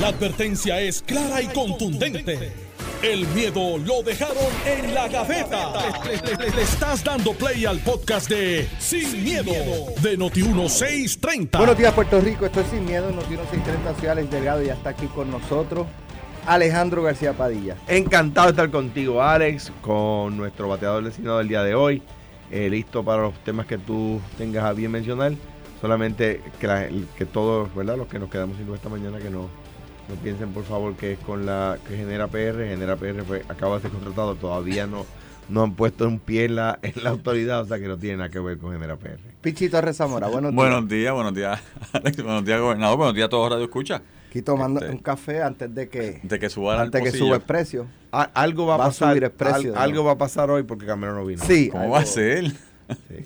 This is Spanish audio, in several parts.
La advertencia es clara y contundente. El miedo lo dejaron en la gaveta. Le, le- le estás dando play al podcast de Sin, miedo, de Noti1630. Buenos días, Puerto Rico. Estoy sin miedo. Noticiero 630 Ciudad Alex Delgado ya está aquí con nosotros. Alejandro García Padilla. Encantado de estar contigo, Alex, con nuestro bateador designado del día de hoy. Eh, listo para los temas que tú tengas a bien mencionar. Solamente que, la- que todos, ¿verdad? Los que nos quedamos sin luz esta mañana, que no, no piensen por favor que es con la que genera PR. Genera PR fue- acaba de ser contratado, todavía no, no han puesto un pie en la, en la autoridad, o sea que no tiene nada que ver con Genera PR. Pichito Rezamora, buenos días. Buenos días, buenos días, Alex, buenos días, gobernador, buenos días a todos Radio Escucha. Aquí tomando Este- un café antes de que, De que suba antes que suba el precio. A- algo va a Va a pasar. subir el precio, al- ¿no? algo va a pasar hoy porque Cameron no vino. Sí. ¿Cómo algo- va a ser?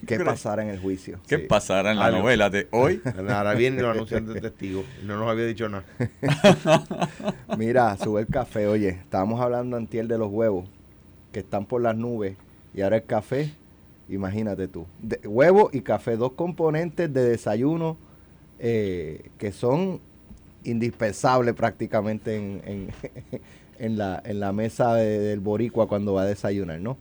¿Qué pasará en el juicio? ¿Qué Sí. pasará en la Algo. novela de hoy? Ahora viene y lo anuncian de testigo. No nos había dicho nada. Mira, sube el café. Oye, estábamos hablando antier de los huevos que están por las nubes y ahora el café, imagínate tú. De- huevo y café, dos componentes de desayuno eh, que son indispensables prácticamente en, en- en la, en la mesa de- del boricua cuando va a desayunar, ¿no?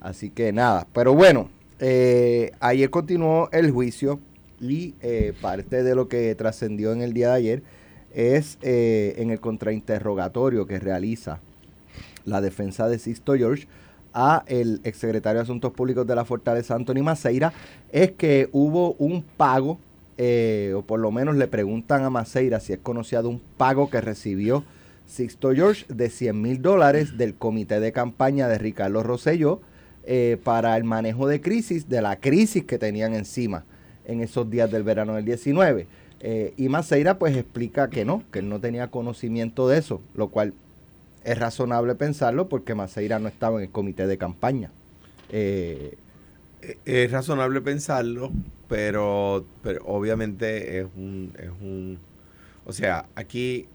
Así que nada, pero bueno, eh, ayer continuó el juicio y eh, parte de lo que trascendió en el día de ayer es eh, en el contrainterrogatorio que realiza la defensa de Sisto George a el exsecretario de Asuntos Públicos de la Fortaleza, Anthony Maceira, es que hubo un pago, o por lo menos le preguntan a Maceira si es conocido un pago que recibió Sixto George de 100 mil dólares del comité de campaña de Ricardo Rosselló eh, para el manejo de crisis, de la crisis que tenían encima en esos días del verano del 19. Eh, y Maceira pues explica que no, que él no tenía conocimiento de eso, lo cual es razonable pensarlo porque Maceira no estaba en el comité de campaña. Eh, Es razonable pensarlo, pero, pero obviamente es un, es un... O sea, aquí,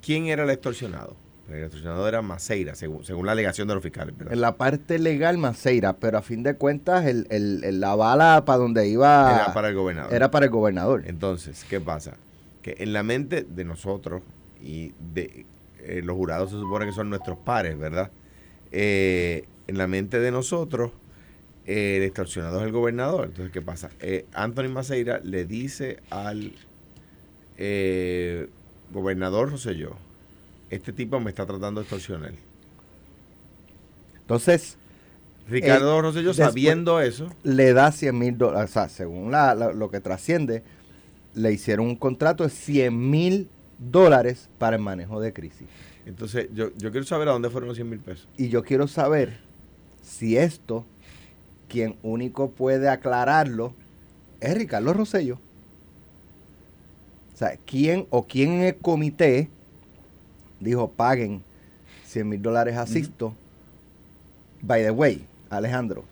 ¿quién era el extorsionado? El extorsionado era Maceira, según, según la alegación de los fiscales. ¿verdad? en la parte legal Maceira, pero a fin de cuentas el, el- el- la bala para donde iba era para el gobernador. era para el gobernador. Entonces, ¿qué pasa? Que en la mente de nosotros y de eh, los jurados se supone que son nuestros pares, ¿verdad? Eh, en la mente de nosotros, eh, el extorsionado es el gobernador. Entonces, ¿qué pasa? Anthony Maceira le dice al gobernador Rosselló, este tipo me está tratando de extorsionar. Entonces Ricardo Eh, Rosselló, sabiendo eso, le da 100 mil dólares, o sea, según la- la- lo que trasciende, le hicieron un contrato de 100 mil dólares para el manejo de crisis. entonces yo, yo quiero saber a dónde fueron los 100 mil pesos. Y yo quiero saber si esto, quien único puede aclararlo, es Ricardo Rosello. O sea, ¿quién o quién en el comité dijo paguen 100 mil dólares a Sisto? By the way, Alejandro,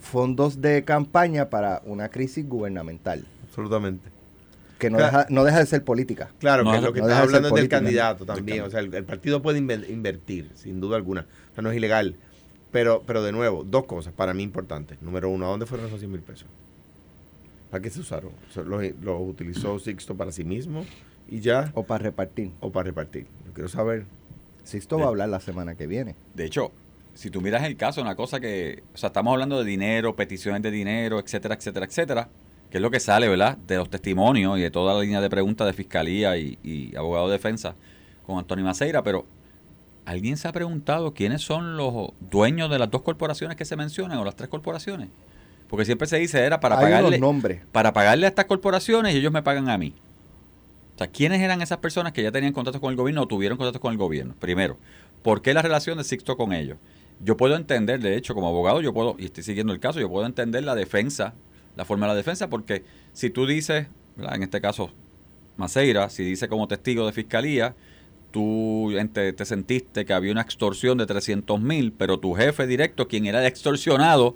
fondos de campaña para una crisis gubernamental, Absolutamente. que no, Claro. deja, no deja de ser política. Claro, No que lo que no estás deja de ser hablando es del candidato también. can- O sea, el, el partido puede inver- invertir, sin duda alguna. O sea, no es ilegal. Pero, pero de nuevo, dos cosas para mí importantes. Número uno, ¿a dónde fueron esos 100 mil pesos? ¿Para qué se usaron? O sea, ¿Los, los utilizó Sixto para sí mismo y ya? O para repartir. ¿O para repartir? Quiero saber. Sisto va a hablar la semana que viene. De hecho, si tú miras el caso, una cosa que, o sea, estamos hablando de dinero, peticiones de dinero, etcétera, etcétera, etcétera, que es lo que sale, ¿verdad? De los testimonios y de toda la línea de preguntas de fiscalía y, y abogado de defensa con Antonio Maceira, pero ¿alguien se ha preguntado quiénes son los dueños de las dos corporaciones que se mencionan o las tres corporaciones? Porque siempre se dice era para Hay pagarle nombres. para pagarle a estas corporaciones y ellos me pagan a mí. O sea, ¿quiénes eran esas personas que ya tenían contactos con el gobierno o tuvieron contactos con el gobierno? Primero, ¿por qué la relación de Sixto con ellos? Yo puedo entender, de hecho, como abogado, yo puedo, y estoy siguiendo el caso, yo puedo entender la defensa, la forma de la defensa, porque si tú dices, en este caso, Maceira, si dice como testigo de fiscalía, tú te sentiste que había una extorsión de 300 mil, pero tu jefe directo, quien era el extorsionado,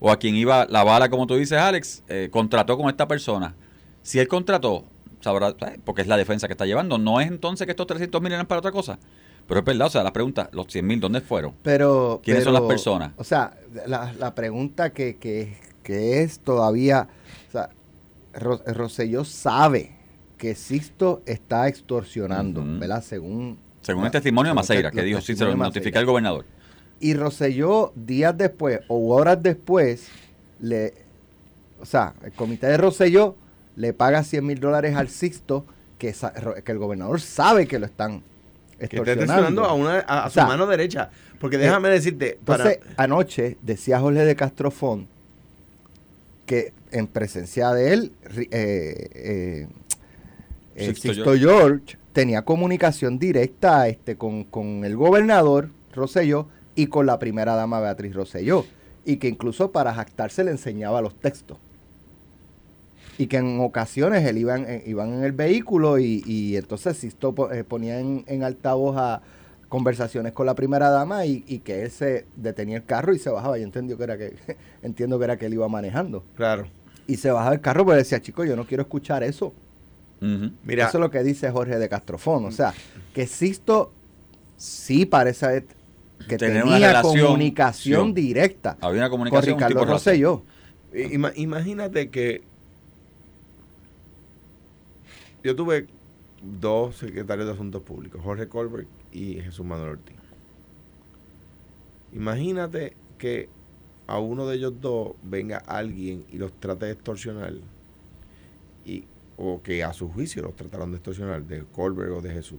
o a quien iba la bala, como tú dices, Alex, eh, contrató con esta persona. Si él contrató, sabrá, porque es la defensa que está llevando, no es entonces que estos 300 mil eran para otra cosa. Pero es verdad, o sea, la pregunta, los 100 mil, ¿dónde fueron? Pero, ¿Quiénes son las personas? O sea, la, la pregunta que, que, que es todavía, o sea, Ro- Rosselló sabe que Sixto está extorsionando, Ujú. ¿verdad? Según Según el testimonio de Maceira, que dijo, sí, se lo notifica el gobernador. Y Rosselló, días después o horas después, le, o sea, el comité de Rosselló le paga 100 mil dólares al Sixto, que, que el gobernador sabe que lo están Que está extorsionando. extorsionando a, una, a, a O su mano derecha. Porque déjame decirte, para, Entonces, anoche decía Jorge de Castrofón que en presencia de él, eh, eh, eh, Sixto Sixto George tenía comunicación directa este, con, con el gobernador Rosselló y con la primera dama Beatriz Rosselló. Y que incluso para jactarse le enseñaba los textos. Y que en ocasiones él iba en, eh, iban en el vehículo y, y entonces Sisto eh, ponía en, en altavoz a conversaciones con la primera dama y, y que él se detenía el carro y se bajaba. Yo entendí que era que, entiendo que era que él iba manejando. claro. Y se bajaba el carro porque decía, chico, yo no quiero escuchar eso. Mira, Eso es lo que dice Jorge de Castrofón. O sea, que Sisto sí parece que una tenía relación, comunicación sí. directa Había una con comunicación Ricardo tipo raza. Rosselló. imagínate que yo tuve dos secretarios de Asuntos Públicos, Jorge Colbert y Jesús Manuel Ortiz. Imagínate que a uno de ellos dos venga alguien y los trate de extorsionar y, o que a su juicio los trataron de extorsionar, de Colbert o de Jesús.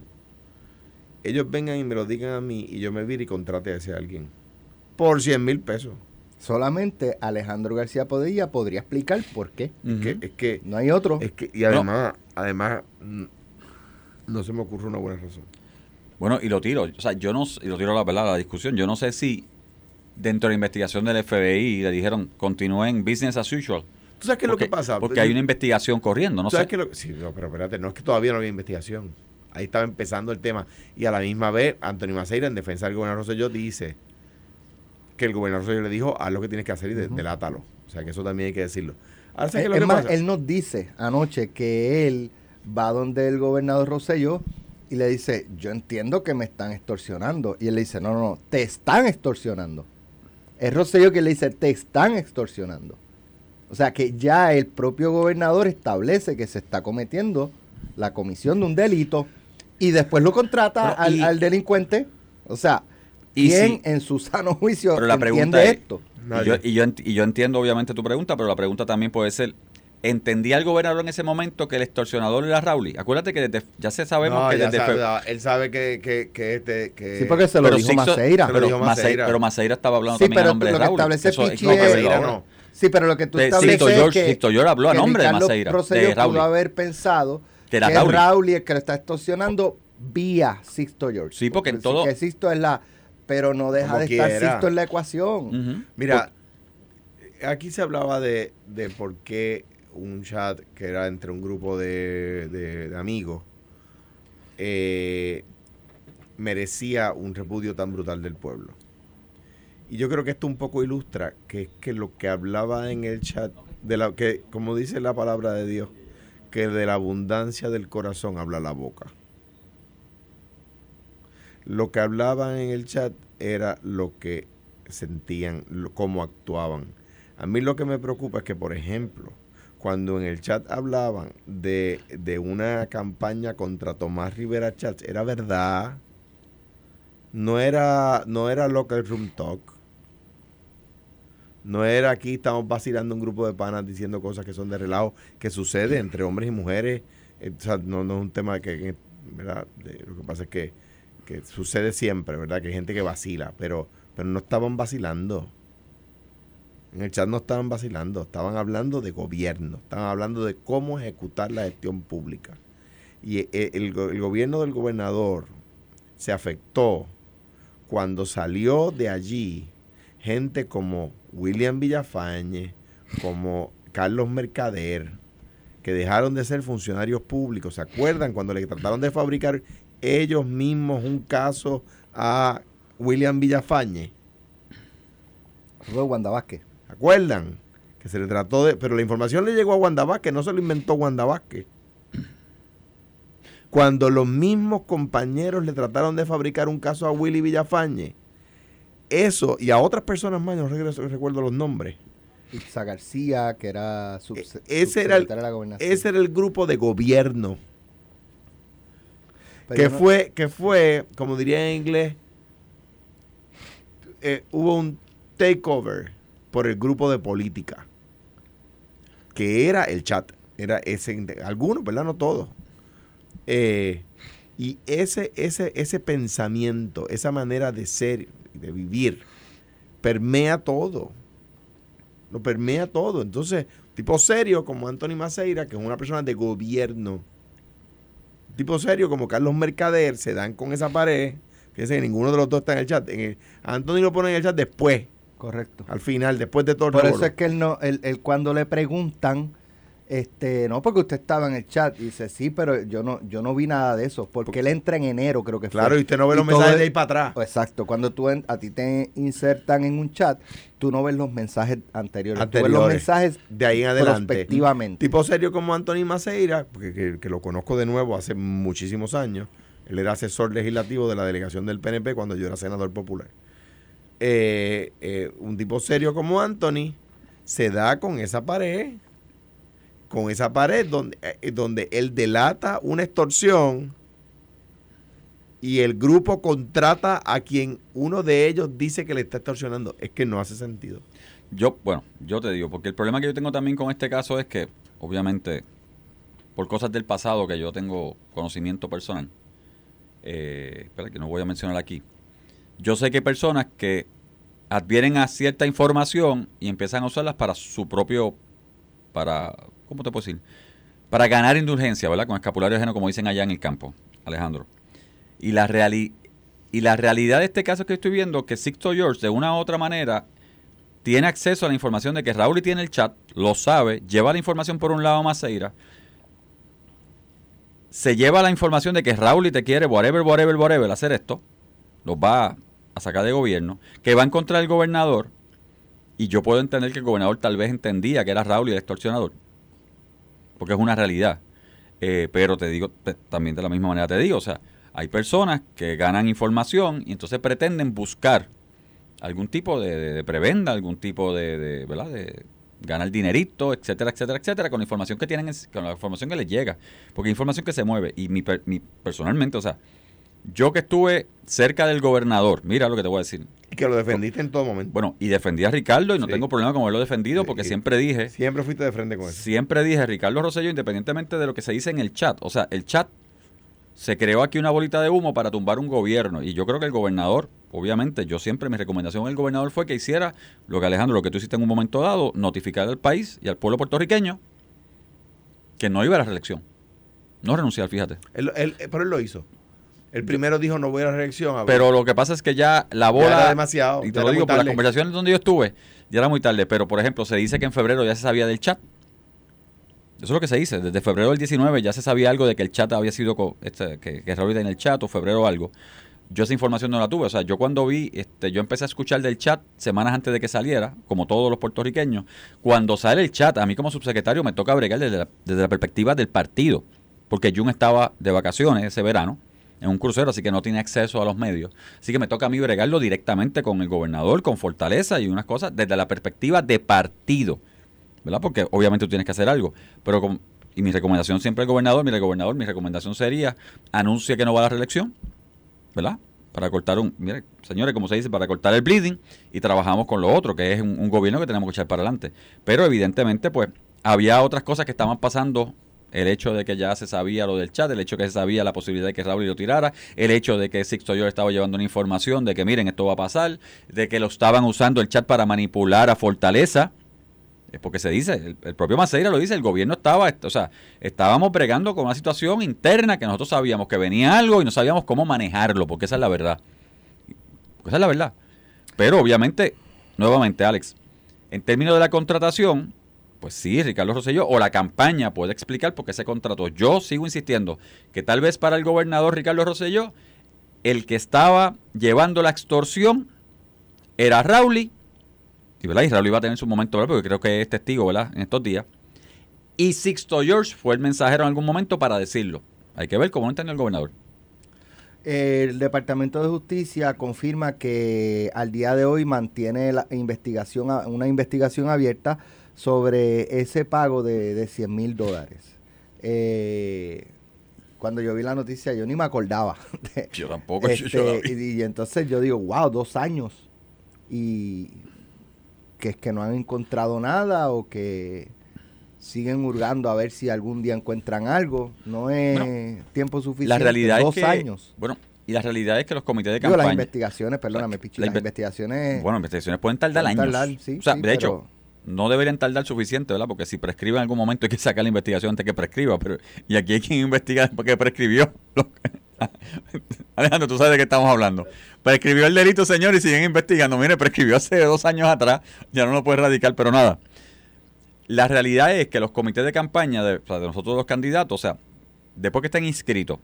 Ellos vengan y me lo digan a mí y yo me vire y contrate a ese alguien por 100 mil pesos. Solamente Alejandro García Podilla podría explicar por qué. Es que- es que No hay otro. Es que, y además, además, mm, no se me ocurre una buena razón. Bueno, y lo tiro, o sea, yo no, y lo tiro a la verdad, a la discusión, yo no sé si dentro de la investigación del FBI le dijeron continúen business as usual. ¿Tú sabes qué es lo que pasa? Porque hay una investigación corriendo, no ¿Tú sabes sé. qué es lo- sí, no, pero espérate, no es que todavía no había investigación. Ahí estaba empezando el tema. Y a la misma vez, Antonio Maceira, en defensa del gobernador Rosselló, dice que el gobernador le dijo, haz lo que tienes que hacer y de- delátalo. O sea, que eso también hay que decirlo. Ahora, ¿sabes qué Es es lo es que más, pasa? él nos dice anoche que él va donde el gobernador Rosselló y le dice, yo entiendo que me están extorsionando. Y él le dice, no, no, no, te están extorsionando. Es Rosselló que le dice, te están extorsionando. O sea que ya el propio gobernador establece que se está cometiendo la comisión de un delito y después lo contrata al, y- al delincuente. O sea, ¿quién si- en su sano juicio Pero la entiende pregunta es- esto? Y yo, y, yo, ent- y yo entiendo obviamente tu pregunta, pero la pregunta también puede ser, ¿entendía el gobernador en ese momento que el extorsionador era Rowley? Acuérdate que desde- ya se sabemos No, que ya desde sabe, él sabe que, que, que este... Que, Sí, porque se lo pero dijo Sixto- Maceira. pero, dijo Maceira, Maceira. pero Maceira estaba hablando Sí, también a pero nombre de lo que Rowley. establece Eso es- no, es- Maceira. Sí, pero lo que tú De estableces Sixto es George- que, Sixto George habló a que nombre de Ricardo Maceira, Rosselló de pudo Rowley. haber pensado Que era que es el que lo está extorsionando vía Sixto George. Sí, porque en sí todo- Que Sixto es la... Pero no deja Como de estar en la ecuación. Mira, aquí se hablaba de, de por qué un chat que era entre un grupo de, de- de amigos eh, merecía un repudio tan brutal del pueblo. Y yo creo que esto un poco ilustra que es que lo que hablaba en el chat, de la, que como dice la palabra de Dios, que de la abundancia del corazón habla la boca. Lo que hablaban en el chat era lo que sentían, lo- cómo actuaban. A mí lo que me preocupa es que, por ejemplo, cuando en el chat hablaban de, de una campaña contra Tomás Rivera Chats, era verdad. No era, no era local room talk. No era aquí estamos vacilando un grupo de panas diciendo cosas que son de relajo, que sucede entre hombres y mujeres. Eh, o sea, no, no es un tema que, que. De- lo que pasa es que, que sucede siempre, ¿verdad? Que hay gente que vacila, pero, pero no estaban vacilando. En el chat no estaban vacilando, estaban hablando de gobierno, estaban hablando de cómo ejecutar la gestión pública. Y eh, el, go- el gobierno del gobernador se afectó cuando salió de allí gente como William Villafañe, como Carlos Mercader, que dejaron de ser funcionarios públicos. ¿Se acuerdan cuando le trataron de fabricar ellos mismos un caso a William Villafañe? Fue Wanda Vázquez. ¿Se acuerdan? Que se le trató de... Pero la información le llegó a Wanda Vázquez, no se lo inventó Wanda Vázquez. Cuando los mismos compañeros le trataron de fabricar un caso a Willy Villafañe, eso y a otras personas más, no regreso- recuerdo los nombres, Itza García, que era E- subse- ese era el- subsecretaria de la gobernación. ese era el grupo de gobierno Pero que no- fue, que fue, como diría en inglés, eh, hubo un takeover por el grupo de política, que era el chat, era ese, algunos, ¿verdad? No todos. Eh, y ese, ese, ese pensamiento, esa manera de ser, de vivir, permea todo. Lo permea todo. Entonces, tipo serio como Anthony Maceira, que es una persona de gobierno, tipo serio como Carlos Mercader, se dan con esa pared. Fíjense que ninguno de los dos está en el chat. En el- Anthony lo pone en el chat después, Correcto. al final, después de todo el Por eso es que él no, él, él cuando le preguntan, este, no porque usted estaba en el chat, y dice, sí, pero yo no, yo no vi nada de eso, porque él entra en enero, creo que fue. Claro, y usted no ve los mensajes es- de ahí para atrás. Exacto, cuando tú en- a ti te insertan en un chat, tú no ves los mensajes anteriores, tú ves los mensajes de ahí en adelante. prospectivamente. Tipo serio como Anthony Maceira, porque, que, que lo conozco de nuevo hace muchísimos años. Él era asesor legislativo de la delegación del PNP cuando yo era senador popular. Eh, eh, un tipo serio como Anthony se da con esa pared, con esa pared donde, eh, donde él delata una extorsión y el grupo contrata a quien uno de ellos dice que le está extorsionando. Es que no hace sentido. Yo, bueno, yo te digo, porque el problema que yo tengo también con este caso es que, obviamente, por cosas del pasado que yo tengo conocimiento personal, eh, que no voy a mencionar aquí, yo sé que hay personas que advieren a cierta información y empiezan a usarlas para su propio, para, ¿cómo te puedo decir? Para ganar indulgencia, ¿verdad? Con escapulario ajeno, como dicen allá en el campo, Alejandro. Y la, reali- y la realidad de este caso que estoy viendo, que Sixto George, de una u otra manera, tiene acceso a la información de que Raúl tiene el chat, lo sabe, lleva la información por un lado a Maceira, se lleva la información de que Raúl te quiere, whatever, whatever, whatever, hacer esto, los va a sacar de gobierno, que va a encontrar el gobernador, y yo puedo entender que el gobernador tal vez entendía que era Raúl el extorsionador, porque es una realidad. Eh, pero te digo, también de la misma manera te digo, o sea, hay personas que ganan información y entonces pretenden buscar algún tipo de, prebenda, algún tipo de, ¿verdad? De ganar dinerito, etcétera, etcétera, etcétera, con la información que tienen, en- con la información que les llega, porque hay información que se mueve y mi, mi- personalmente, o sea, yo que estuve cerca del gobernador, mira lo que te voy a decir. Que lo defendiste en todo momento. Bueno, y defendí a Ricardo y no Sí. tengo problema con haberlo defendido porque siempre dije, Siempre fuiste de frente con eso. Siempre dije, Ricardo Rosselló, independientemente de lo que se dice en el chat, o sea, el chat se creó aquí una bolita de humo para tumbar un gobierno. Y yo creo que el gobernador, obviamente, yo siempre, mi recomendación al gobernador fue que hiciera lo que Alejandro, lo que tú hiciste en un momento dado, notificar al país y al pueblo puertorriqueño que no iba a la reelección. No renunciar, fíjate. Él- él- pero él lo hizo. El primero dijo no voy a la reelección. a. Pero lo que pasa es que ya la Ya bola. era demasiado. Y ya te lo digo, por las conversaciones donde yo estuve, ya era muy tarde. Pero, por ejemplo, se dice que en febrero ya se sabía del chat. Eso es lo que se dice. Desde febrero del 19 ya se sabía algo de que el chat había sido, co- este, que, que Raúl en el chat o febrero o algo. Yo esa información no la tuve. O sea, yo cuando vi, este, yo empecé a escuchar del chat semanas antes de que saliera, como todos los puertorriqueños. Cuando sale el chat, a mí como subsecretario me toca bregar desde la, desde la perspectiva del partido. Porque Jun estaba de vacaciones ese verano en un crucero, así que no tiene acceso a los medios. Así que me toca a mí bregarlo directamente con el gobernador, con Fortaleza y unas cosas desde la perspectiva de partido. ¿Verdad? Porque obviamente tú tienes que hacer algo. Pero con, y mi recomendación siempre al gobernador, mire gobernador, mi recomendación sería anuncia que no va a la reelección, ¿verdad? Para cortar un, mire, señores, como se dice, para cortar el bleeding y trabajamos con lo otro, que es un, un gobierno que tenemos que echar para adelante. Pero evidentemente, pues, había otras cosas que estaban pasando el hecho de que ya se sabía lo del chat, el hecho de que se sabía la posibilidad de que Raúl lo tirara, el hecho de que Sixto yo estaba llevando una información de que miren, esto va a pasar, de que lo estaban usando el chat para manipular a Fortaleza, es porque se dice, el, propio Maceira lo dice, el gobierno estaba, o sea, estábamos bregando con una situación interna que nosotros sabíamos que venía algo y no sabíamos cómo manejarlo, porque esa es la verdad. Porque esa es la verdad. Pero obviamente, nuevamente, Alex, en términos de la contratación, pues sí, Ricardo Rosselló o la campaña puede explicar por qué se contrató. Yo sigo insistiendo que tal vez para el gobernador Ricardo Rosselló, el que estaba llevando la extorsión era Rauli, y, y Raúl iba a tener su momento, ¿verdad? porque creo que es testigo ¿verdad? en estos días. Y Sixto George fue el mensajero en algún momento para decirlo. Hay que ver cómo entendió el gobernador. El Departamento de Justicia confirma que al día de hoy mantiene la investigación, una investigación abierta sobre ese pago de, de 100 mil dólares. Eh, cuando yo vi la noticia, yo ni me acordaba. de- Yo tampoco. yo- yo este, vi. y, y entonces yo digo, wow, dos años. Y que es que no han encontrado nada o que siguen hurgando a ver si algún día encuentran algo. No es tiempo suficiente. la realidad dos es que. años. Bueno, y la realidad es que los comités de Digo, las campaña. investigaciones, perdóname, Pichi, la las inve- investigaciones... Bueno, investigaciones pueden tardar Pueden años. tardar, sí, o sea, sí, de hecho, no deberían tardar suficiente, ¿verdad? Porque si prescribe en algún momento hay que sacar la investigación antes que prescriba. Pero, y aquí hay quien investiga porque prescribió. Alejandro, tú sabes de qué estamos hablando. Prescribió el delito, señor, y siguen investigando. Mire, prescribió hace dos años atrás, ya no lo puede radicar, pero nada. La realidad es que los comités de campaña de, de nosotros los candidatos, o sea, después que estén inscritos,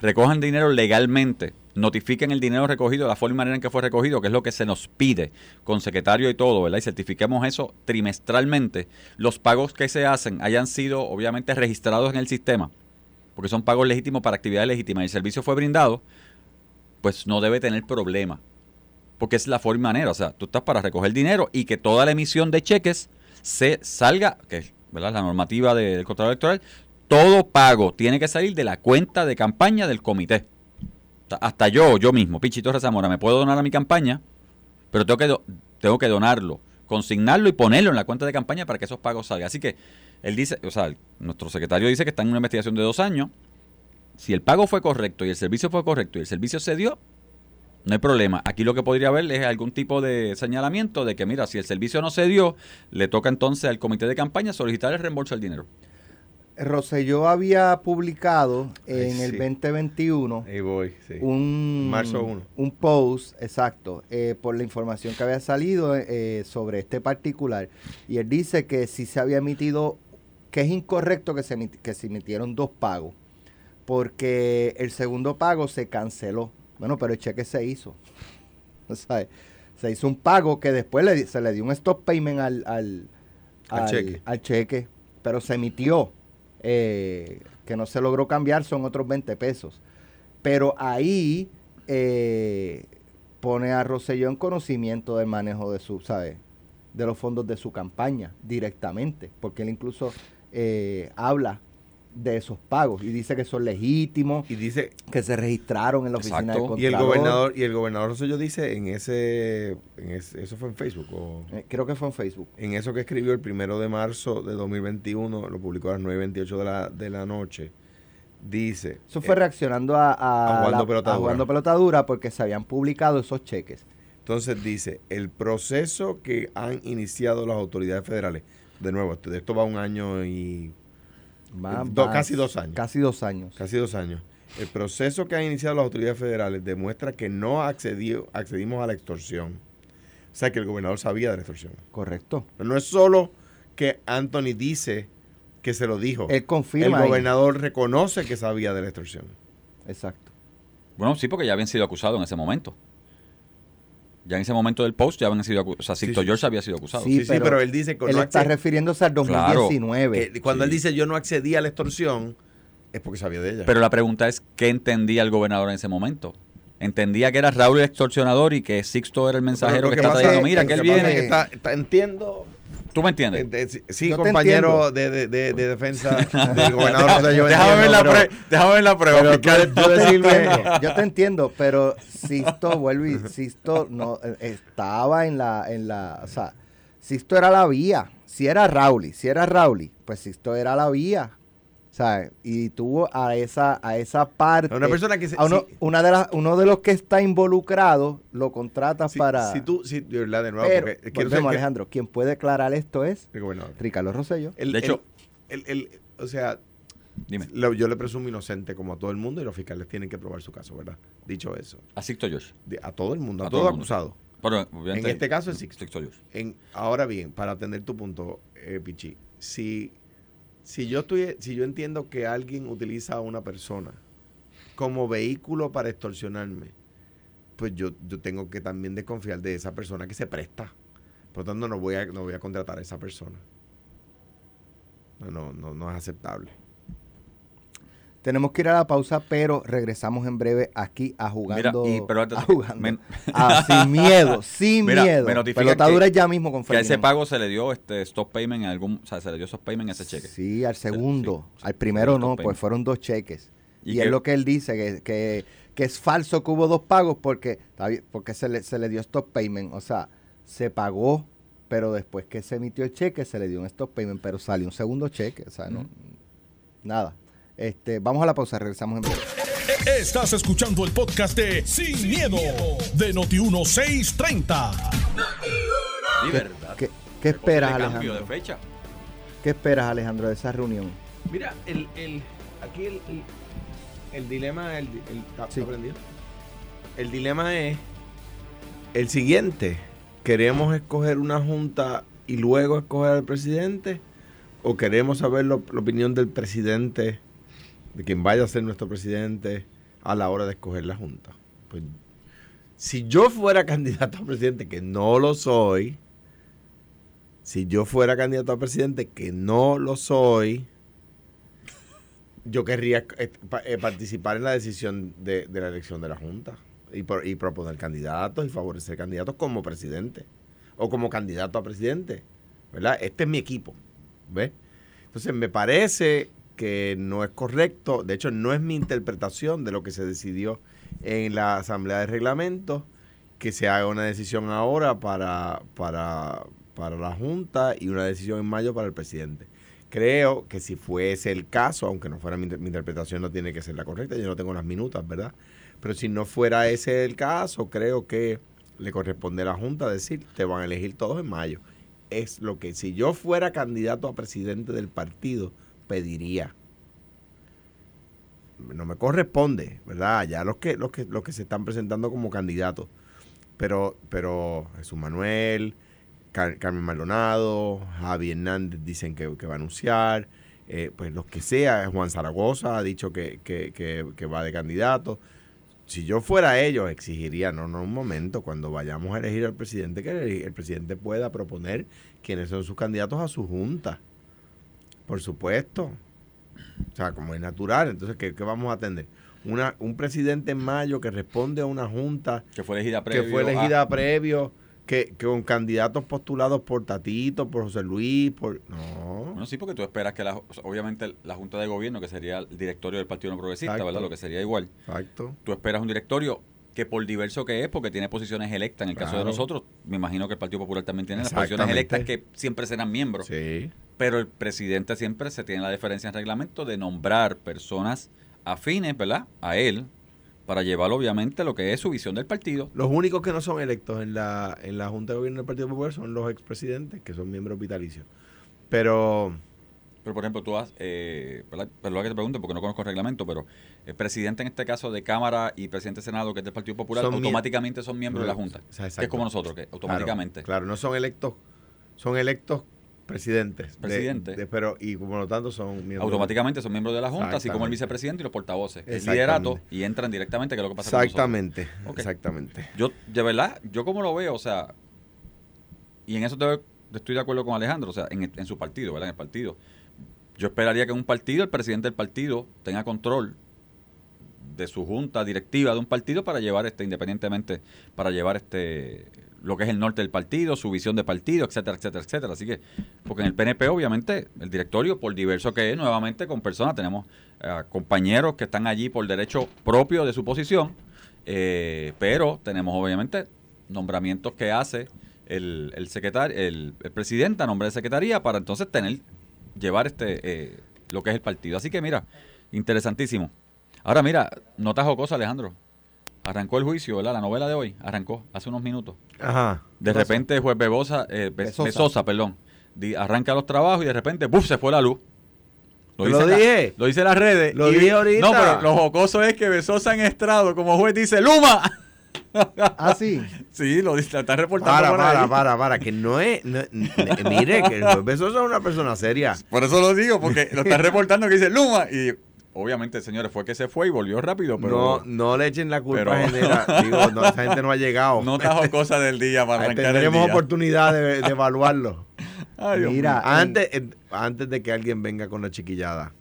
recojan dinero legalmente, notifiquen el dinero recogido de la forma y manera en que fue recogido, que es lo que se nos pide con secretario y todo, ¿verdad? Y certifiquemos eso trimestralmente. Los pagos que se hacen hayan sido obviamente registrados en el sistema, porque son pagos legítimos para actividades legítimas y el servicio fue brindado, pues no debe tener problema. Porque es la forma y manera, o sea, tú estás para recoger dinero y que toda la emisión de cheques se salga, que es la normativa de- del contrato electoral, todo pago tiene que salir de la cuenta de campaña del comité. Hasta yo, yo mismo, Pichito Rezamora, me puedo donar a mi campaña, pero tengo que, tengo que donarlo, consignarlo y ponerlo en la cuenta de campaña para que esos pagos salgan. Así que él dice, o sea, nuestro secretario dice que está en una investigación de dos años. Si el pago fue correcto y el servicio fue correcto y el servicio se dio, no hay problema. Aquí lo que podría haber es algún tipo de señalamiento de que, mira, si el servicio no se dio, le toca entonces al comité de campaña solicitar el reembolso del dinero. Rosselló había publicado Ay, en el sí. 2021 Ahí voy, sí. un, Marzo 1. un post, exacto, eh, por la información que había salido eh, sobre este particular. Y él dice que si se había emitido, que es incorrecto que se, que se emitieron dos pagos, porque el segundo pago se canceló. Bueno, pero el cheque se hizo. O sea, se hizo un pago que después le se le dio un stop payment al, al, Al cheque. al cheque, pero se emitió. Que no se logró cambiar, son otros 20 pesos. Pero ahí eh, pone a Rosselló en conocimiento del manejo de su, ¿sabes? De los fondos de su campaña directamente, porque él incluso eh, habla de esos pagos y dice que son legítimos, Y dice, que se registraron en la oficina Exacto. del y el gobernador, y el gobernador Rosselló dice en ese, en ese- eso fue en Facebook o Eh, creo que fue en Facebook. en eso que escribió el primero de marzo de 2021, lo publicó a las 9.28 de la, de la noche, dice... Eso fue eh, reaccionando a, a, a Jugando la- Pelota a Dura. Jugando Pelota Dura porque se habían publicado esos cheques. Entonces dice, el proceso que han iniciado las autoridades federales, de nuevo, de esto va un año y Do- más- casi dos años. Casi dos años. casi dos años. El proceso que han iniciado las autoridades federales demuestra que no accedió, accedimos a la extorsión. O sea, que el gobernador sabía de la extorsión. Correcto. No es solo que Anthony dice que se lo dijo. Él el confirma. ahí. gobernador reconoce que sabía de la extorsión. Exacto. Bueno, sí, porque ya habían sido acusados en ese momento. Ya en ese momento del post ya habían sido acusados. O sea, Sixto sí. George había sido acusado. Sí, Sí, sí, pero él dice que Él no está refiriéndose al 2019. que cuando Sí. él dice yo no accedí a la extorsión, es porque sabía de ella. Pero la pregunta es, ¿qué entendía el gobernador en ese momento? ¿Entendía que era Raúl el extorsionador y que Sixto era el mensajero que lo está trayendo? Mira, que él que viene. que está- está- entiendo. ¿Tú me entiendes? de- sí, sí, Yo te compañero de, de, de, de defensa del gobernador. sea, déjame, ver la pero- déjame ver la prueba. pero fiscal. tú- yo, te decirme- entiendo, yo te entiendo, pero Sisto, vuelvo y Sisto no, eh, estaba en la, en la, o sea, Sisto era la vía. Si era Rauli, si era Rauli, pues Sisto era la vía. ¿Sabes? Y tuvo a esa, a esa parte. Una persona que se- a uno, una de las, uno de los que está involucrado lo contrata Si, para. si tú, si, de verdad, de nuevo, pero, porque volvemos, que- Alejandro, quien puede aclarar esto es. Ricardo Rosello. El- De hecho- el- el- el- o sea, Dime, lo- yo le presumo inocente como a todo el mundo y los fiscales tienen que probar su caso, ¿verdad? Dicho eso, a Sixto de- a todo el mundo, a, A todo, todo el mundo. acusado. Pero, En este caso es Sixto. Sixto George. En, ahora bien, para atender tu punto, eh, Pichi, si, si yo estoy, si yo entiendo que alguien utiliza a una persona como vehículo para extorsionarme, pues yo, yo tengo que también desconfiar de esa persona que se presta. Por lo tanto, no voy a, no voy a contratar a esa persona. No, no, no, no es aceptable. Tenemos que ir a la pausa, pero regresamos en breve aquí a jugando. Mira, y- pero antes- a jugando. Ah, sin miedo, sin Mira, miedo. me Pelotadura que- ya mismo con Que a ese pago se le dio este stop payment en algún, o sea, se le dio stop payment a ese cheque. Sí, al segundo. sí, al primero no, payment. pues fueron dos cheques. Y, Y es que- lo que él dice, que, que, que es falso que hubo dos pagos porque, porque se, le, se le dio stop payment. O sea, se pagó, pero después que se emitió el cheque se le dio un stop payment, pero salió un segundo cheque. O sea, no, nada. Este, vamos a la pausa, regresamos en breve. Estás escuchando el podcast de Sin, miedo, de Noti1630. Sí, verdad. ¿Qué, qué esperas, de Alejandro? fecha. ¿Qué esperas, Alejandro, de esa reunión? Mira, el, el, aquí el, el, el dilema, el, el- ¿está- Sí. El dilema es el siguiente. ¿Queremos escoger una junta y luego escoger al presidente? ¿O queremos saber lo- la opinión del presidente, de quien vaya a ser nuestro presidente, a la hora de escoger la junta? Pues, si yo fuera candidato a presidente, que no lo soy, si yo fuera candidato a presidente, que no lo soy, yo querría eh, eh, participar en la decisión de, de la elección de la Junta y, por- y proponer candidatos y favorecer candidatos como presidente o como candidato a presidente. ¿Verdad? Este es mi equipo. ¿Ves? Entonces me parece que no es correcto, de hecho no es mi interpretación de lo que se decidió en la Asamblea de Reglamentos, que se haga una decisión ahora para, para, para la Junta y una decisión en mayo para el presidente. Creo que si fuese el caso, aunque no fuera mi, mi interpretación, no tiene que ser la correcta, yo no tengo las minutas, ¿verdad? Pero si no fuera ese el caso, creo que le corresponde a la Junta decir, te van a elegir todos en mayo. Es lo que si yo fuera candidato a presidente del partido, pediría. No me corresponde, ¿verdad? Ya los que, los que, los que se están presentando como candidatos. Pero, pero Jesús Manuel, Car- Carmen Maldonado, Javi Hernández dicen que, que va a anunciar, eh, pues los que sea, Juan Zaragoza ha dicho que, que- que- que va de candidato. Si yo fuera ellos, exigiría, no, no, un momento, cuando vayamos a elegir al presidente, que el, el presidente pueda proponer quiénes son sus candidatos a su junta. Por supuesto. O sea, como es natural. Entonces, ¿qué, qué vamos a atender? Una, un presidente en mayo que responde a una junta Que fue elegida previo. que fue a- elegida previo, que, que con candidatos postulados por Tatito, por José Luis, por... No. Bueno, sí, porque tú esperas que, la, obviamente, la Junta de Gobierno, que sería el directorio del Partido No Progresista, Exacto. ¿verdad? Lo que sería igual. Exacto. Tú esperas un directorio que por diverso que es, porque tiene posiciones electas, en el caso de nosotros, me imagino que el Partido Popular también tiene las posiciones electas que siempre serán miembros. Sí. Pero el presidente siempre se tiene la diferencia en reglamento de nombrar personas afines, ¿verdad? A él, para llevar obviamente lo que es su visión del partido. Los únicos que no son electos en la, en la Junta de Gobierno del Partido Popular son los expresidentes, que son miembros vitalicios. Pero... Pero, por ejemplo, tú has, eh, ¿verdad? Perdón que te pregunte porque no conozco el reglamento, pero el presidente en este caso de Cámara y presidente de Senado, que es del Partido Popular, Son automáticamente son miembros de la Junta. o sea, que es como nosotros, que automáticamente. Claro, claro, no son electos, son electos presidentes. de- Presidente. de- pero, y por lo tanto son miembros... Automáticamente son miembros de la Junta, así como el vicepresidente y los portavoces. El liderato y entran directamente, que es lo que pasa con. Exactamente, exactamente. Yo, de verdad, yo como lo veo, o sea, y en eso te- estoy de acuerdo con Alejandro, o sea, en, en su partido, ¿verdad? En el partido. Yo esperaría que en un partido, el presidente del partido tenga control de su junta directiva de un partido para llevar este, independientemente, para llevar este lo que es el norte del partido, su visión de partido, etcétera, etcétera, etcétera. Así que, porque en el PNP, obviamente, el directorio, por diverso que es, nuevamente con personas, tenemos eh, compañeros que están allí por derecho propio de su posición, eh, pero tenemos obviamente nombramientos que hace el, secretario, el, el presidente a nombre de secretaría para entonces tener, llevar este eh, lo que es el partido. Así que mira, interesantísimo. Ahora mira, notas jocosa Alejandro. Arrancó el juicio, ¿verdad? La novela de hoy arrancó hace unos minutos. Ajá. De repente el juez Bebosa, eh, Be- Besosa. Besosa, perdón, di- arranca los trabajos y de repente ¡buf! se fue la luz. Lo dice la- dije. lo dice las redes. Lo y- dije ahorita. No, pero lo jocoso es que Besosa en estrado como juez dice ¡Luma! Ah, sí. Sí, lo lo está reportando Para, para, ahí. para, para, que no es. no- mire, que el juez Besosa es una persona seria. Por eso lo digo, porque lo está reportando que dice Luma. Y obviamente, señores, fue que se fue y volvió rápido, pero no, no le echen la culpa pero- a Genera. Digo, no, esa gente no ha llegado. no trajo cosa del día para arrancar el Tendremos día. oportunidad de, de evaluarlo. Ay, Mira, Antes, antes de que alguien venga con la chiquillada,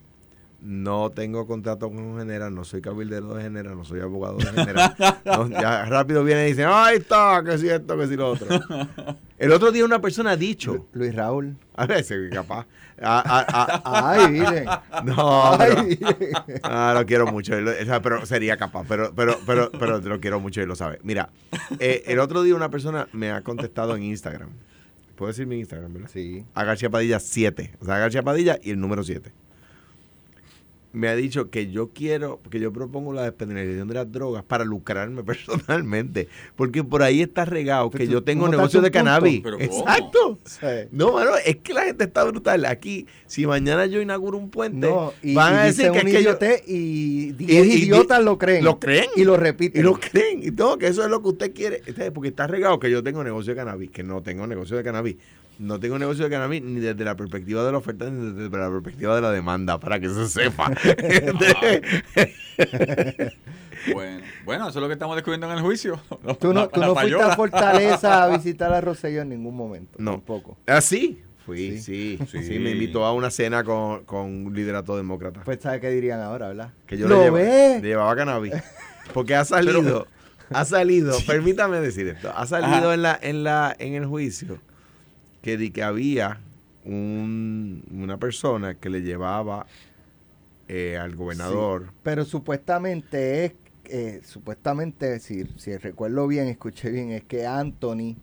no tengo contrato con Genera, no soy cabildero de Genera, no soy abogado de Genera. No, ya rápido viene y dice, ahí está, que si esto, que si lo otro. El otro día una persona ha dicho, Lu- Luis Raúl. a veces capaz, a- a- a- Ay, miren. no, pero- Ay, Ah, lo quiero mucho, pero sería capaz, pero, pero, pero, pero lo quiero mucho y lo sabe. Mira, eh, el otro día una persona me ha contestado en Instagram. ¿Puedo decir mi Instagram, verdad? Sí. A García Padilla 7. O sea, García Padilla y el número 7. Me ha dicho que yo quiero, que yo propongo la despenalización de las drogas para lucrarme personalmente. Porque por ahí está regado que yo tengo tú negocio de cannabis. Exacto. Sí. No, mano, es que la gente está brutal. Aquí, si mañana yo inauguro un puente, No, y, van y a decir que es un que yo, y 10 y- y- idiotas lo creen. lo creen. Y lo y repiten. lo creen. Y todo, que eso es lo que usted quiere. Porque está regado que yo tengo negocio de cannabis, que no tengo negocio de cannabis. No tengo negocio de cannabis ni desde la perspectiva de la oferta ni desde la perspectiva de la demanda, para que se sepa. Bueno, bueno, eso es lo que estamos descubriendo en el juicio. Tú no, La- tú la no fuiste a Fortaleza a visitar a Rosselló en ningún momento. No. Tampoco. ¿Ah, sí? Fui, sí. Sí. Sí, me invitó a una cena con, con un liderato demócrata. Pues sabe qué dirían ahora, ¿verdad? que yo ¿Lo le, llevaba cannabis. Porque ha salido, ha salido, permítame decir esto, ha salido Ajá. en la, en la, en el juicio que di que había un- una persona que le llevaba eh, al gobernador. Pero supuestamente es, eh, supuestamente, si, si recuerdo bien, escuché bien, es que Anthony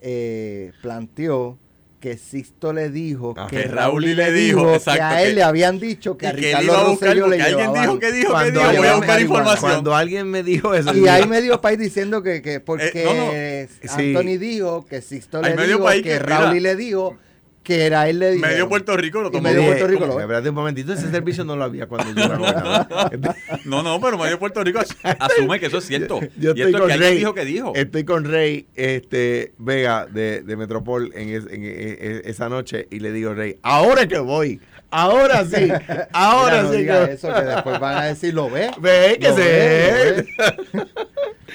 eh, planteó que Sixto le dijo Ah, que que Raúl Raúl le dijo, dijo, que exacto, a él que- le habían dicho que Y a Ricardo Rosselló le porque alguien dijo que dijo que dijo, voy a buscar información. Cuando alguien me dijo eso, Y hay medio país diciendo que, que porque Eh, no, no. Sí. Anthony dijo que Sixto le dijo que, Raúl mira, le dijo que era él le dijo. Medio Puerto Rico lo Y tomó. medio Puerto Rico lo ve. Espérate un momentito, ese servicio no lo había cuando yo era. No, no, pero medio Puerto Rico as- asume que eso es cierto. Yo y estoy esto es con que Rey. dijo que dijo. Estoy con Rey este, Vega de, de Metropol en, es- en- en- en- esa noche y le digo, Rey, ahora que voy, ahora sí, ahora Mira, no sí diga que eso, que después van a decir, ¿lo ves? Ve que Lo se ve,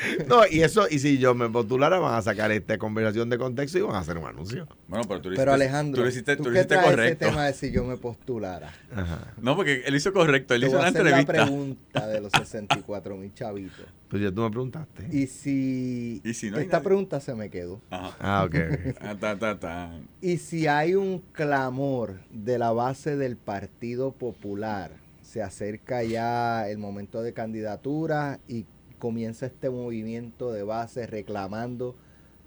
No, y eso, y si yo me postulara, van a sacar esta conversación de contexto y van a hacer un anuncio. Bueno, pero tú lo Pero hiciste, Alejandro, tú lo hiciste, ¿tú tú lo qué hiciste correcto. tema de si yo me postulara? Ajá. No, porque él hizo correcto. Él Te hizo una hacer la entrevista. pregunta de los 64 mil chavitos. Pues ya tú me preguntaste. Y si, ¿Y si no esta nadie? pregunta se me quedó. Ajá. Ah, ok. ok. Ah, ta, ta, ta. Y si hay un clamor de la base del Partido Popular, se acerca ya el momento de candidatura y comienza este movimiento de base reclamando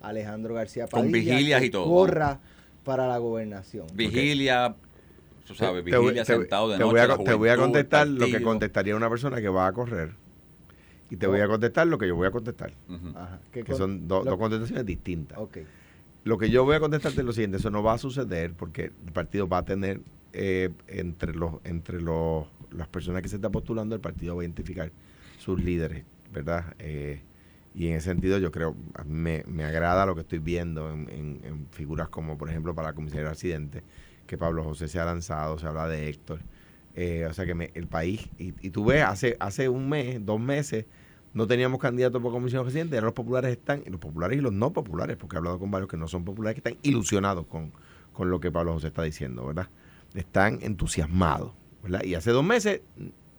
a Alejandro García Con Padilla vigilias que y todo. corra para la gobernación. Vigilia, tú sabes, Te voy- vigilia te- sentado de te noche. voy a, te voy a contestar lo que contestaría una persona que va a correr. Y te voy a contestar lo que yo voy a contestar. Ujú. Ajá. ¿Qué Que con- son do- lo- dos contestaciones distintas. Ok. Lo que yo voy a contestarte es lo siguiente, eso no va a suceder porque el partido va a tener eh, entre los entre los las personas que se están postulando, el partido va a identificar sus líderes, ¿verdad? Eh, y en ese sentido yo creo, me, me agrada lo que estoy viendo en, en- figuras como por ejemplo para la comisaría de accidentes, que Pablo José se ha lanzado, se habla de Héctor. Eh, o sea que me- el país, y, y tú ves, hace, hace un mes, dos meses, no teníamos candidatos por comisión residente, ahora los populares están, los populares y los no populares, porque he hablado con varios que no son populares, que están ilusionados con, con lo que Pablo José está diciendo, ¿verdad? Están entusiasmados, ¿verdad? Y hace dos meses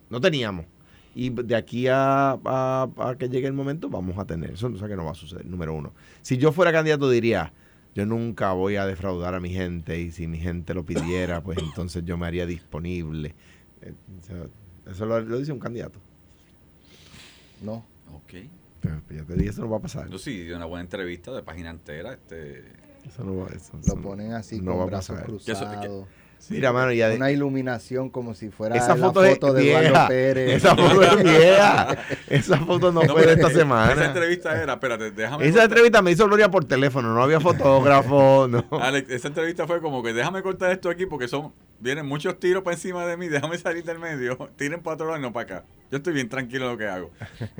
no teníamos. Y de aquí a, a- a que llegue el momento vamos a tener. Eso o sea que no va a suceder, número uno. Si yo fuera candidato diría, yo nunca voy a defraudar a mi gente y si mi gente lo pidiera, pues entonces yo me haría disponible. Eh, o sea, eso lo, lo dice un candidato. No. Ok. Pero, pues, ya te dije, eso no va a pasar. Yo sí, di una buena entrevista de página entera. Este, Eso no va, eso- Lo eso ponen así no va a con brazos pasar. Eso- Mira, mano, ya de- Una iluminación como si fuera esa la foto, de vieja. Eduardo Pérez. Esa foto es vieja. Esa foto no, No, fue de esta semana. Esa entrevista era, espérate, déjame. Esa entrevista me hizo Gloria por teléfono, no había fotógrafo, no. Alex, esa entrevista fue como que déjame cortar esto aquí porque son vienen muchos tiros para encima de mí, déjame salir del medio, tiren para otro lado y no para acá. Yo estoy bien tranquilo en lo que hago.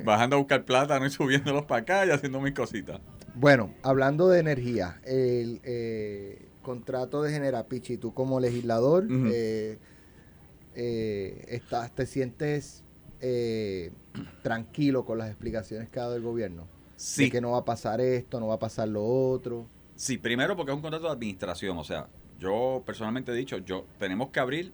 Bajando a buscar plátano y subiéndolos para acá y haciendo mis cositas. Bueno, hablando de energía, el eh, contrato de Generapichi, tú como legislador, eh, eh, estás, ¿te sientes eh, tranquilo con las explicaciones que ha dado el gobierno? Sí. De que no va a pasar esto, no va a pasar lo otro. Sí, primero porque es un contrato de administración, o sea, yo personalmente he dicho, yo tenemos que abrir,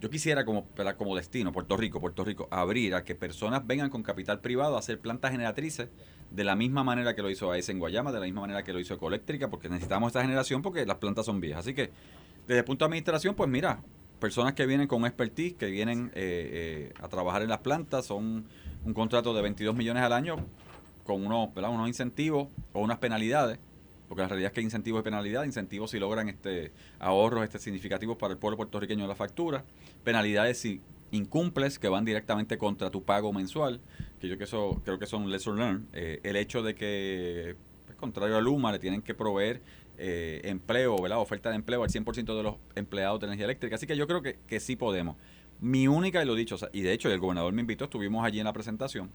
yo quisiera como, como destino, Puerto Rico, Puerto Rico, abrir a que personas vengan con capital privado a hacer plantas generatrices de la misma manera que lo hizo AES en Guayama, de la misma manera que lo hizo Ecoeléctrica, porque necesitamos esta generación porque las plantas son viejas. Así que, desde el punto de administración, pues mira, personas que vienen con expertise, que vienen eh, eh, a trabajar en las plantas, son un contrato de 22 millones al año con unos, unos incentivos o unas penalidades, porque la realidad es que incentivos y penalidades, incentivos si logran este ahorros este significativos para el pueblo puertorriqueño de la factura, penalidades si incumples que van directamente contra tu pago mensual, que yo que eso creo que son lesson learned, eh, el hecho de que pues, contrario a Luma le tienen que proveer eh, empleo, ¿verdad? oferta de empleo al 100% de los empleados de energía eléctrica, así que yo creo que, que sí podemos. Mi única, y lo dicho, y de hecho el gobernador me invitó, estuvimos allí en la presentación,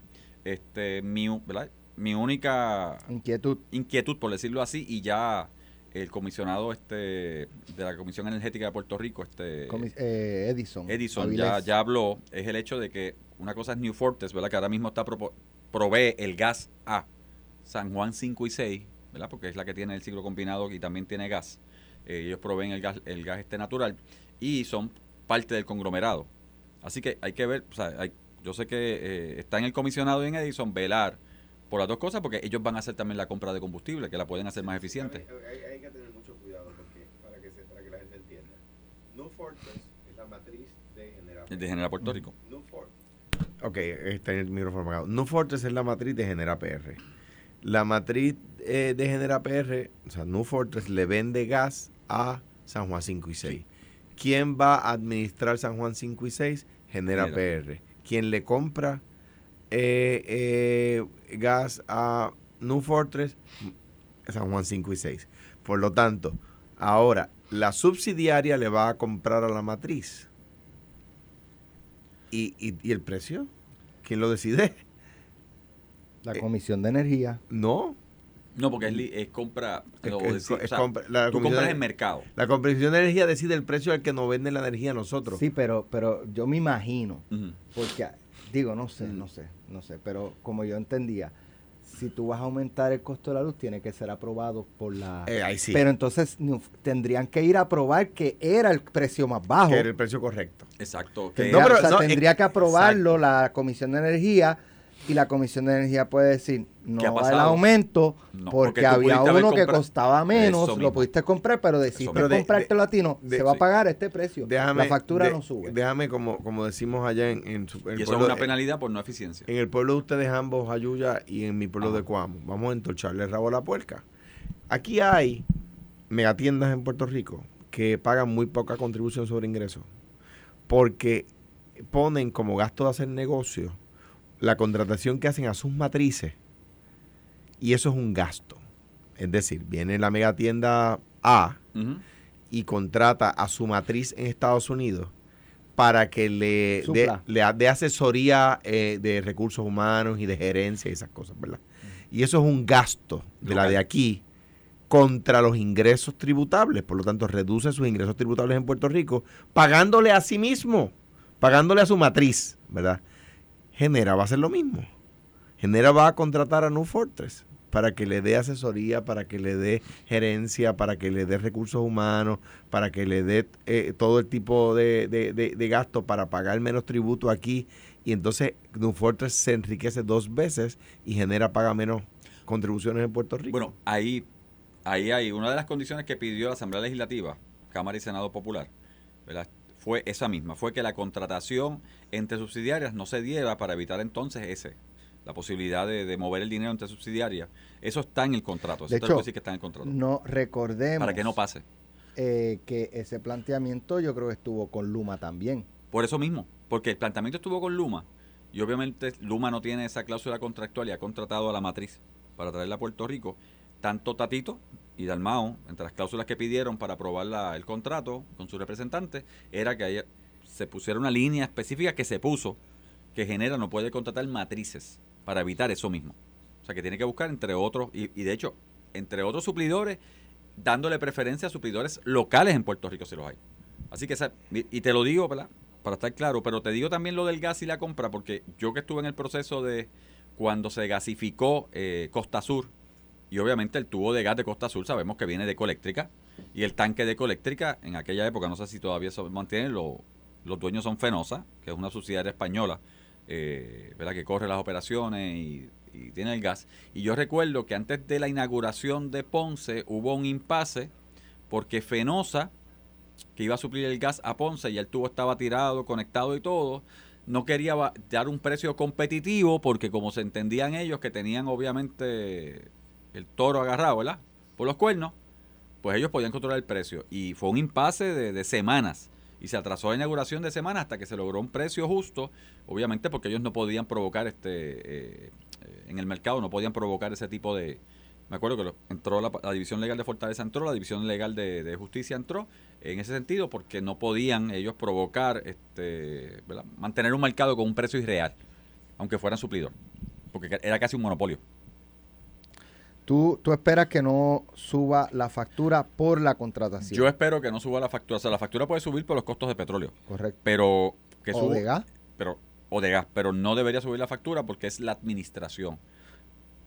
este, mi, ¿verdad? mi única Inquietud. inquietud, por decirlo así, y ya el comisionado este de la Comisión Energética de Puerto Rico, este Comis- eh, Edison. Edison, ya, ya habló, es el hecho de que una cosa es New Fortress, ¿verdad? Que ahora mismo está propo- provee el gas a San Juan 5 y 6, ¿verdad? Porque es la que tiene el ciclo combinado y también tiene gas. Eh, ellos proveen el gas, el gas este natural y son parte del conglomerado. Así que hay que ver, o sea, hay- yo sé que eh, está en el comisionado y en Edison velar por las dos cosas porque ellos van a hacer también la compra de combustible, que la pueden hacer más eficiente. Hay, hay que tener mucho cuidado porque, para, que se, para que la gente entienda. New Fortress es la matriz de General. De General Puerto Rico. New Fortress. Ok, está en el micrófono apagado. New Fortress es la matriz de Genera PR. La matriz eh, de Genera PR, o sea, New Fortress le vende gas a San Juan 5 y 6. ¿Quién va a administrar San Juan 5 y 6? Genera Genera. PR. ¿Quién le compra eh, eh, gas a New Fortress? San Juan 5 y 6. Por lo tanto, ahora la subsidiaria le va a comprar a la matriz. ¿Y, y, y el precio? ¿Quién lo decide? La eh, Comisión de Energía. No. No, porque es, compra, Es- lo es- decir- es o sea, compra- la tú compras de- en mercado. La Comisión de Energía decide el precio al que nos vende la energía a nosotros. Sí, pero, pero yo me imagino, porque digo, no sé, no sé, no sé, pero como yo entendía, si tú vas a aumentar el costo de la luz, tiene que ser aprobado por la... Eh, ahí sí. Pero entonces no, tendrían que ir a probar que era el precio más bajo. que era el precio correcto. Exacto. que- Tendría, No, pero o sea, no, tendría que aprobarlo la Comisión de Energía y la Comisión de Energía puede decir, no ¿Qué ha va el aumento No, porque, había uno que costaba menos, lo pudiste comprar, pero decidiste Pero de- comprártelo a ti, no, de- se va a pagar este precio. Déjame, la factura de- no sube. Déjame, como, como decimos allá en, en, su- en el y eso es pueblo una de- penalidad por no eficiencia. En el pueblo de ustedes ambos, Ayuya, y en mi pueblo Ajá. de Coamo. Vamos a entocharle el rabo a la puerca. Aquí hay megatiendas en Puerto Rico que pagan muy poca contribución sobre ingresos porque ponen como gasto de hacer negocio la contratación que hacen a sus matrices y eso es un gasto. Es decir, viene la megatienda A Ujú. y contrata a su matriz en Estados Unidos para que le dé asesoría eh, de recursos humanos y de gerencia y esas cosas, ¿verdad? Y eso es un gasto de la de aquí contra los ingresos tributables, por lo tanto reduce sus ingresos tributables en Puerto Rico, pagándole a sí mismo, pagándole a su matriz, ¿verdad? Genera va a hacer lo mismo. Genera va a contratar a New Fortress para que le dé asesoría, para que le dé gerencia, para que le dé recursos humanos, para que le dé eh, todo el tipo de, de, de- de gasto para pagar menos tributo aquí. Y entonces New Fortress se enriquece dos veces y genera, paga menos contribuciones en Puerto Rico. Bueno, ahí, ahí hay una de las condiciones que pidió la Asamblea Legislativa, Cámara y Senado Popular, ¿verdad? Fue esa misma, fue que la contratación entre subsidiarias no se diera para evitar entonces ese, la posibilidad de, de mover el dinero entre subsidiarias. Eso está en el contrato, eso De hecho, decir que está en el contrato, No recordemos para que no pase. eh, que ese planteamiento yo creo que estuvo con Luma también. Por eso mismo, porque el planteamiento estuvo con Luma y obviamente Luma no tiene esa cláusula contractual y ha contratado a la matriz para traerla a Puerto Rico. Tanto Tatito y Dalmao, entre las cláusulas que pidieron para aprobar la- el contrato con su representante, era que haya- se pusiera una línea específica que se puso que genera no puede contratar matrices para evitar eso mismo. O sea que tiene que buscar entre otros, y, de hecho, entre otros suplidores, dándole preferencia a suplidores locales en Puerto Rico si los hay. Así que, y te lo digo, ¿verdad? Para estar claro, pero te digo también lo del gas y la compra, porque yo que estuve en el proceso de cuando se gasificó eh, Costa Sur, y obviamente el tubo de gas de Costa Sur sabemos que viene de Ecoeléctrica, y el tanque de Ecoeléctrica en aquella época, no sé si todavía se mantiene, lo, los dueños son Fenosa, que es una subsidiaria española, eh, ¿verdad? que corre las operaciones y, y tiene el gas. Y yo recuerdo que antes de la inauguración de Ponce hubo un impasse porque Fenosa, que iba a suplir el gas a Ponce y el tubo estaba tirado, conectado y todo, no quería dar un precio competitivo porque como se entendían ellos que tenían obviamente el toro agarrado, ¿verdad? Por los cuernos, pues ellos podían controlar el precio. Y fue un impasse de, semanas. Y se atrasó la inauguración de semanas hasta que se logró un precio justo, obviamente porque ellos no podían provocar este eh, en el mercado, no podían provocar ese tipo de... Me acuerdo que entró la, División Legal de Fortaleza, entró, la División Legal de, Justicia entró, en ese sentido, porque no podían ellos provocar, este, mantener un mercado con un precio irreal, aunque fueran suplidor, porque era casi un monopolio. Tú, tú esperas que no suba la factura por la contratación. Yo espero que no suba la factura, o sea, la factura puede subir por los costos de petróleo, Correcto. pero que o suba, de gas. pero o de gas, pero no debería subir la factura porque es la administración.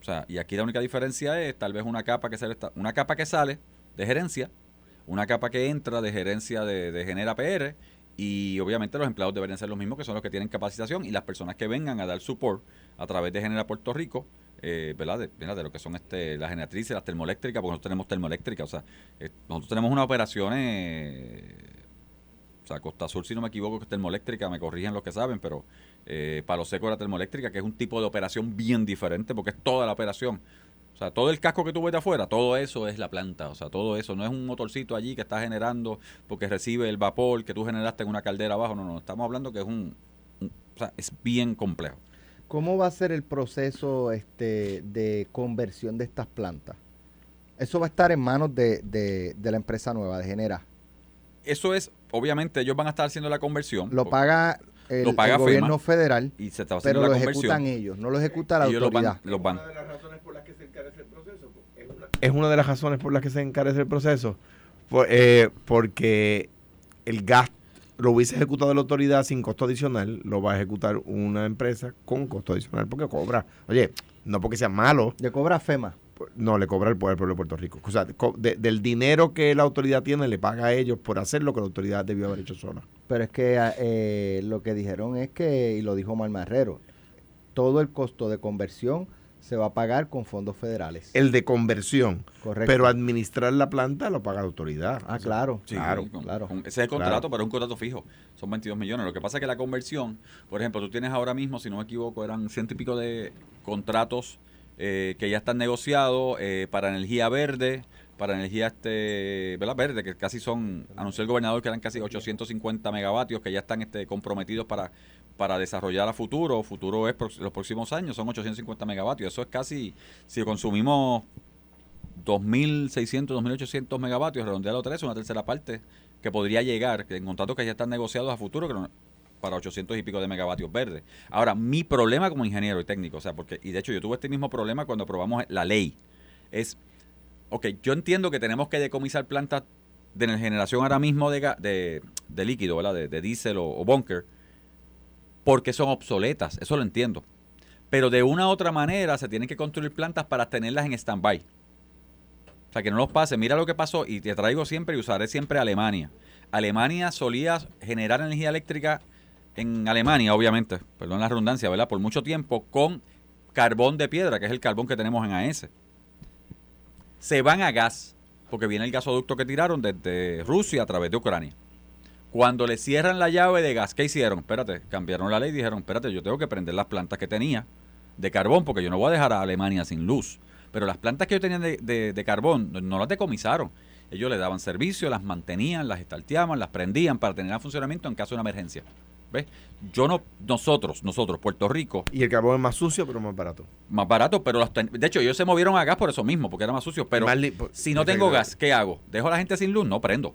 O sea, y aquí la única diferencia es tal vez una capa que sale, una capa que sale de gerencia, una capa que entra de gerencia de, de Genera PR y obviamente los empleados deberían ser los mismos que son los que tienen capacitación y las personas que vengan a dar support a través de Genera Puerto Rico, eh, ¿verdad? De, lo que son este, las generatrices, las termoeléctricas, porque nosotros tenemos termoeléctricas, o sea, eh, nosotros tenemos unas operaciones o sea, Costa Sur, si no me equivoco, que es termoeléctrica, me corrigen los que saben, pero eh, Palo Seco era termoeléctrica, que es un tipo de operación bien diferente, porque es toda la operación. O sea, todo el casco que tú ves de afuera, todo eso es la planta. O sea, todo eso no es un motorcito allí que está generando porque recibe el vapor que tú generaste en una caldera abajo. No, no, estamos hablando que es un. un- o sea, es bien complejo. ¿Cómo va a ser el proceso este, de conversión de estas plantas? Eso va a estar en manos de, de- de la empresa nueva, de Genera. Eso es, obviamente, ellos van a estar haciendo la conversión. Lo paga el, Lo paga el gobierno FEMA. federal, y se está haciendo pero lo la conversión. ejecutan ellos, no lo ejecuta la Ellos los van- autoridad. los van. Una de las razones por las que se encarece el proceso. Es una, es una de las razones por las que se encarece el proceso. Por- eh, porque el gasto lo hubiese ejecutado la autoridad sin costo adicional, lo va a ejecutar una empresa con costo adicional porque cobra. Oye, no porque sea malo, Le cobra FEMA. no le cobra el pueblo de Puerto Rico. O sea, de- del dinero que la autoridad tiene, le paga a ellos por hacer lo que la autoridad debió haber hecho sola. Pero es que eh, lo que dijeron es que, y lo dijo Marmarrero, todo el costo de conversión se va a pagar con fondos federales. El de conversión. Correcto. Pero administrar la planta lo paga la autoridad. ah, claro. Sí, Claro, con- claro. con- ese es el contrato, Claro. pero es un contrato fijo. Son 22 millones. Lo que pasa es que la conversión, por ejemplo, tú tienes ahora mismo, si no me equivoco, eran ciento y pico de contratos eh, que ya están negociados eh, para energía verde, para energía este, ¿verdad? verde, que casi son, anunció el gobernador que eran casi 850 megavatios que ya están este, comprometidos para, para desarrollar a futuro. Futuro es los próximos años, son 850 megavatios. Eso es casi, si consumimos 2.600, 2.800 megavatios, redondeado a 3, una tercera parte que podría llegar, que en contratos que ya están negociados a futuro, para 800 y pico de megavatios verdes. Ahora, mi problema como ingeniero y técnico, o sea, porque, y de hecho yo tuve este mismo problema cuando aprobamos la ley, es, ok, yo entiendo que tenemos que decomisar plantas de generación ahora mismo de, de, líquido, ¿verdad? De, diésel o, bunker, porque son obsoletas, eso lo entiendo. Pero de una u otra manera se tienen que construir plantas para tenerlas en stand-by. O sea, que no los pase. Mira lo que pasó y te traigo siempre y usaré siempre Alemania. Alemania solía generar energía eléctrica en Alemania, obviamente, perdón la redundancia, ¿verdad? Por mucho tiempo con carbón de piedra, que es el carbón que tenemos en AES. Se van a gas, porque viene el gasoducto que tiraron desde Rusia a través de Ucrania. Cuando le cierran la llave de gas, ¿qué hicieron? Espérate, cambiaron la ley y dijeron, espérate, yo tengo que prender las plantas que tenía de carbón, porque yo no voy a dejar a Alemania sin luz. Pero las plantas que yo tenía de, de- de carbón no- las decomisaron. Ellos le daban servicio, las mantenían, las estalteaban, las prendían para tener en funcionamiento en caso de una emergencia. ¿Ves? Yo no, nosotros, nosotros, Puerto Rico, Y el carbón es más sucio, pero más barato. más barato, pero las ten- de hecho ellos se movieron a gas por eso mismo, porque era más sucio. Pero Más li- por- si no tengo gas, ¿qué hago? ¿Dejo a la gente sin luz? No prendo.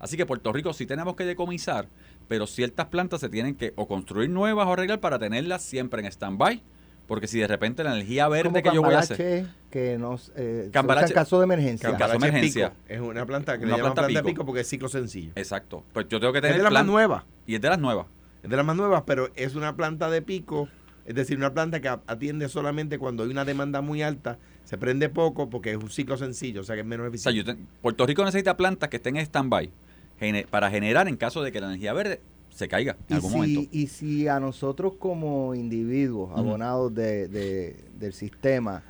Así que Puerto Rico sí tenemos que decomisar, pero ciertas plantas se tienen que o construir nuevas o arreglar para tenerlas siempre en stand-by, porque si de repente la energía verde Como que yo voy a hacer... Que nos, eh, en caso de emergencia. Caso de es emergencia. pico. Es una planta que Una le llaman planta planta, pico. pico. porque es ciclo sencillo. Exacto. Pues yo tengo que Es tener de las más nuevas. Y es de las nuevas. Es de las más nuevas, pero es una planta de pico. Es decir, una planta que atiende solamente cuando hay una demanda muy alta. Se prende poco porque es un ciclo sencillo, o sea que es menos O sea, yo eficiente. te- Puerto Rico necesita plantas que estén en stand-by para generar en caso de que la energía verde se caiga en Y algún si, momento. y si a nosotros como individuos, abonados de- de- del sistema,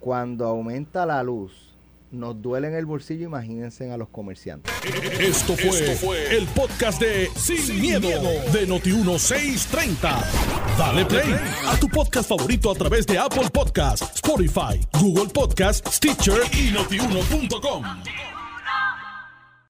cuando aumenta la luz, nos duele en el bolsillo, imagínense a los comerciantes. Esto fue, el podcast de Sin, miedo, de Noti1630. Dale play a tu podcast favorito a través de Apple Podcasts, Spotify, Google Podcasts, Stitcher y notiuno.com.